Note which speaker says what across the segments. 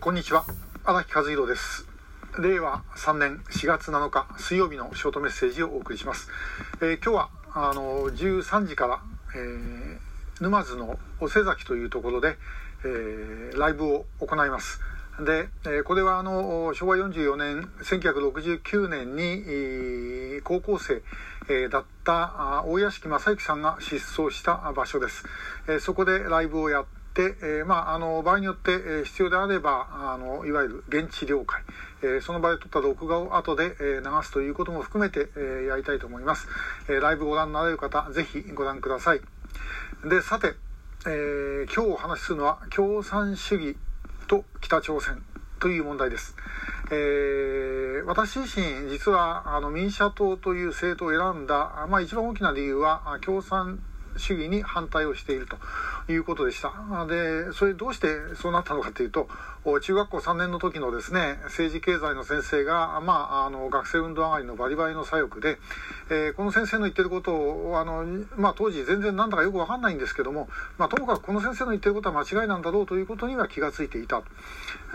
Speaker 1: こんにちは。荒木和弘です。令和3年4月7日水曜日のショートメッセージをお送りします、えー、今日はあの13時から、えー、沼津の尾瀬崎というところで、えー、ライブを行います。で、えこれはあの昭和44年1969年に高校生、えだった大屋敷正幸さんが失踪した場所です、えそこでライブをやってで、えー、まあ、あの場合によって、えー、必要であればあのいわゆる現地了解、えー、その場で撮った録画を後で、えー、流すということも含めて、えー、やりたいと思います、えー、ライブご覧になれる方ぜひご覧ください。でさて、えー、今日お話しするのは共産主義と北朝鮮という問題です、えー、私自身実はあの民社党という政党を選んだ、まあ、一番大きな理由は共産主義に反対をしているということでした。で、それどうしてそうなったのかというと、中学校3年の時のですね、政治経済の先生が、まあ、あの、学生運動上がりのバリバリの左翼で、えー、この先生の言ってることを、あの、まあ、当時全然なんだかよくわかんないんですけども、まあ、ともかくこの先生の言ってることは間違いなんだろうということには気がついていた。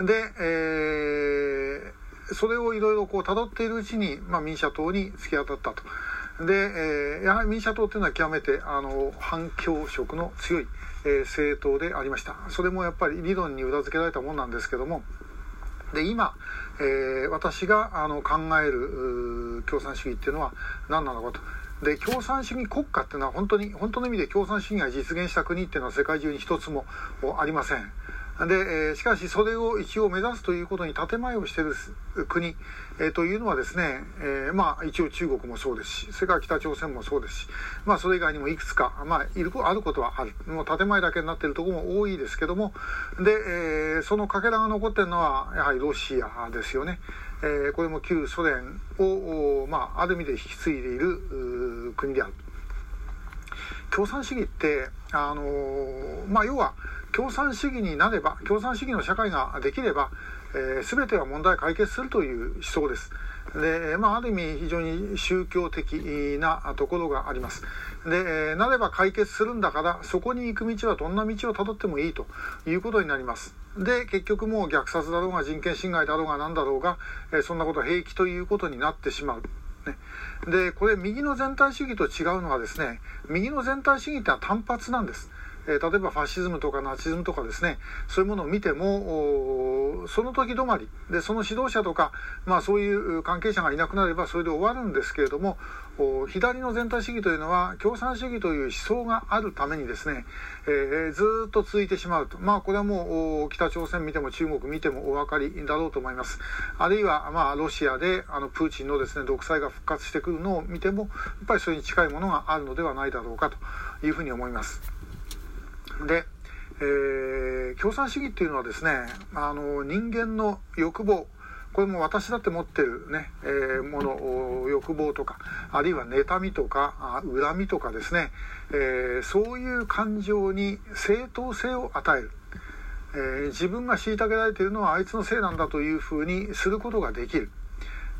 Speaker 1: で、えー、それをいろいろこう辿っているうちに、まあ、民社党に突き当たったと。で、えー、やはり民社党というのは極めてあの反共色の強い、えー、政党でありましたそれもやっぱり理論に裏付けられたものなんですけどもで今、えー、私があの考える共産主義っていうのは何なのかと。で共産主義国家っていうのは本当に本当の意味で共産主義が実現した国っていうのは世界中に一つもありません。で、え、しかしそれを一応目指すということに建前をしている国、え、というのはですね、え、まあ一応中国もそうですし、それから北朝鮮もそうですし、まあそれ以外にもいくつか、まあいる、あることはある。もう建前だけになっているところも多いですけども、で、え、そのかけらが残っているのはやはりロシアですよね。え、これも旧ソ連を、まあある意味で引き継いでいる国である。共産主義って、あの、まあ要は、共産主義になれば共産主義の社会ができれば、えー、全ては問題解決するという思想です。で、まあ、ある意味非常に宗教的なところがあります。で、なれば解決するんだから、そこに行く道はどんな道をたどってもいいということになります。で、結局もう虐殺だろうが人権侵害だろうが何だろうが、そんなこと平気ということになってしまう。ね、で、これ右の全体主義と違うのはですね、右の全体主義ってのは単発なんです。え例えばファシズムとかナチズムとかですねそういうものを見てもその時止まりでその指導者とか、まあ、そういう関係者がいなくなればそれで終わるんですけれども左の全体主義というのは共産主義という思想があるためにですね、えー、ずっと続いてしまうとまあこれはもう北朝鮮見ても中国見てもお分かりだろうと思いますあるいはまあロシアであのプーチンのですね独裁が復活してくるのを見てもやっぱりそれに近いものがあるのではないだろうかというふうに思います。で、えー、共産主義っていうのはですねあの人間の欲望これも私だって持ってるね、えー、もの欲望とかあるいは妬みとか恨みとかですね、えー、そういう感情に正当性を与える、えー、自分が虐げられているのはあいつのせいなんだというふうにすることができる。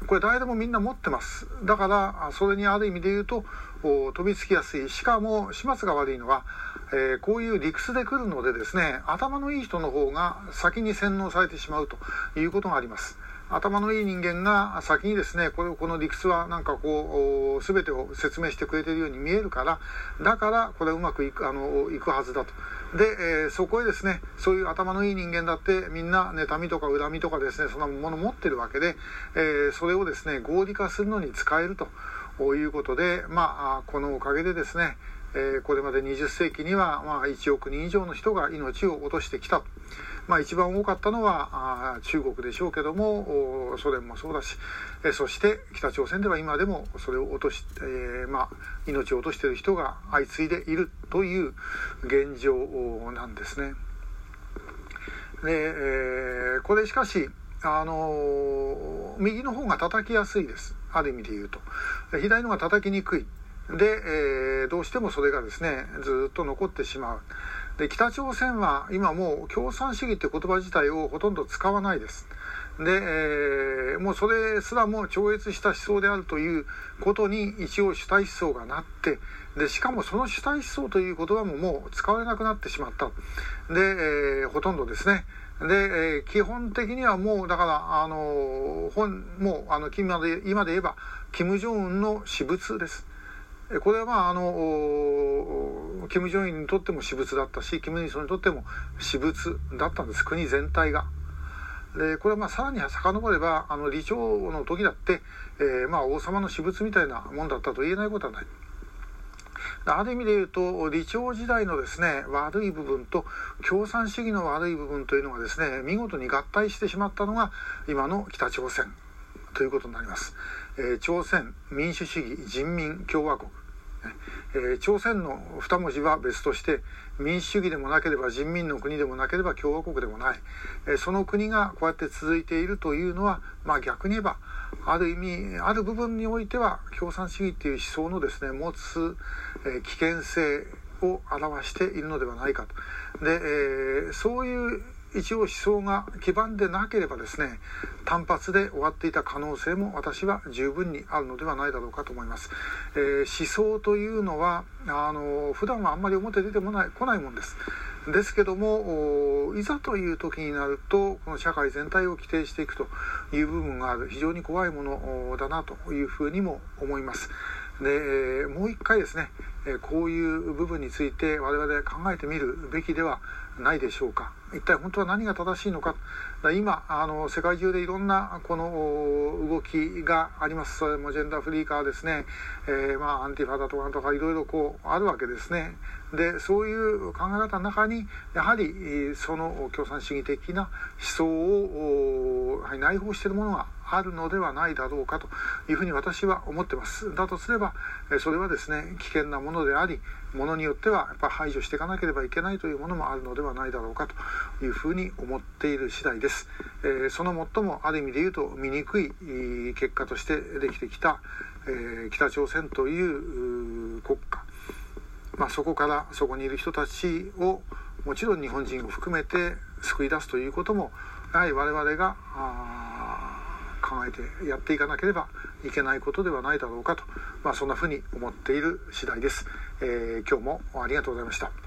Speaker 1: これ誰でもみんな持ってます。だからそれにある意味で言うと飛びつきやすい。しかも始末が悪いのはえー、こういう理屈で来るのでですね頭のいい人の方が先に洗脳されてしまうということがあります。頭のいい人間が先にですねこれこの理屈はなんかこう全てを説明してくれているように見えるからだからこれうまくいくあのいくはずだと。で、えー、そこへですねそういう頭のいい人間だってみんな妬みとか恨みとかですねそんなもの持ってるわけで、えー、それをですね合理化するのに使えるということでまあこのおかげでですねえこれまで20世紀には、まあ、1億人以上の人が命を落としてきた。まあ、一番多かったのは中国でしょうけどもソ連もそうだし、えそして北朝鮮では今でもそれを落とし、えー、まあ、命を落としている人が相次いでいるという現状なんですね。で、えー、これしかしあの右の方が叩きやすいですある意味で言うと左の方が叩きにくいで、えー、どうしてもそれがですねずっと残ってしまう。で北朝鮮は今もう共産主義って言葉自体をほとんど使わないです。で、えー、もうそれすらも超越した思想であるということに一応主体思想がなってでしかもその主体思想という言葉ももう使われなくなってしまった。で、えー、ほとんどですね。で、えー、基本的にはもうだからあの本もうあの今で今で言えば金正恩の私物です。これはまああの金正恩にとっても私物だったし金日成にとっても私物だったんです国全体が。でこれはまあさらに遡ればあの李朝の時だって、えー、まあ王様の私物みたいなもんだったと言えないことはない。ある意味で言うと李朝時代のですね悪い部分と共産主義の悪い部分というのがですね見事に合体してしまったのが今の北朝鮮ということになります。え、朝鮮民主主義人民共和国。え、朝鮮の2文字は別として民主主義でもなければ人民の国でもなければ共和国でもない、え、その国がこうやって続いているというのは、まあ、逆に言えばある意味ある部分においては共産主義っていう思想のですね持つ、え、危険性を表しているのではないかと。で、え、そういう一応思想が基盤でなければですね単発で終わっていた可能性も私は十分にあるのではないだろうかと思います、えー、思想というのはあの普段はあんまり表出てもない来ないもんです。ですけどもいざという時になるとこの社会全体を規定していくという部分がある。非常に怖いものだなというふうにも思います。でもう一回ですねこういう部分について我々考えてみるべきではないでしょうか。一体本当は何が正しいのか。今あの世界中でいろんなこの動きがあります。それもジェンダーフリーカーですね、えー、まあアンティファだとかとかいろいろこうあるわけですね。でそういう考え方の中にやはりその共産主義的な思想を内包しているものがあるのではないだろうかというふうに私は思ってます。だとすればそれはですね危険なものでありものによってはやっぱ排除していかなければいけないというものもあるのではないだろうかというふうに思っている次第です、です。え、その最もある意味で言うと醜い結果としてできてきた、え、北朝鮮という国家。まあ、そこからそこにいる人たちをもちろん日本人を含めて救い出すということもやはり我々が考えてやっていかなければいけないことではないだろうかと、まあ、そんなふうに思っている次第です、えー、今日もありがとうございました。